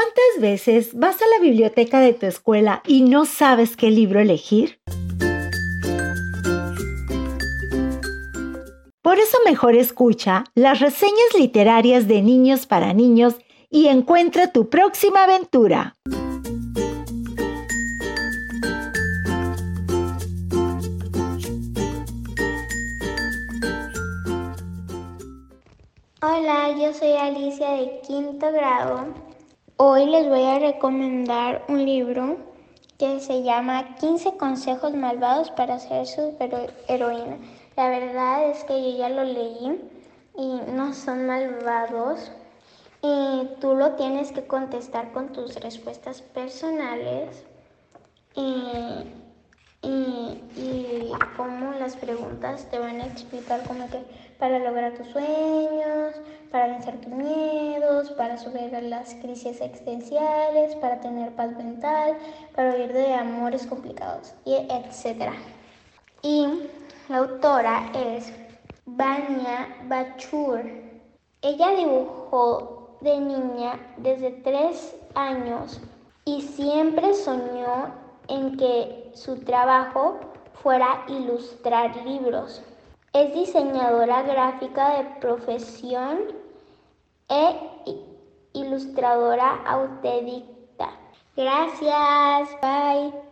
¿Cuántas veces vas a la biblioteca de tu escuela y no sabes qué libro elegir? Por eso mejor escucha las reseñas literarias de niños para niños y encuentra tu próxima aventura. Hola, yo soy Alicia de quinto grado. Hoy les voy a recomendar un libro que se llama 15 consejos malvados para ser superheroína. La verdad es que yo ya lo leí y no son malvados. Y tú lo tienes que contestar con tus respuestas personales. Y y, cómo las preguntas te van a explicar como que para lograr tus sueños, para vencer tus para superar las crisis existenciales, para tener paz mental, para huir de amores complicados, y etc. Y la autora es Vania Bachur. Ella dibujó de niña desde tres años y siempre soñó en que su trabajo fuera ilustrar libros. Es diseñadora gráfica de profesión e ilustradora autodidacta. Gracias, bye.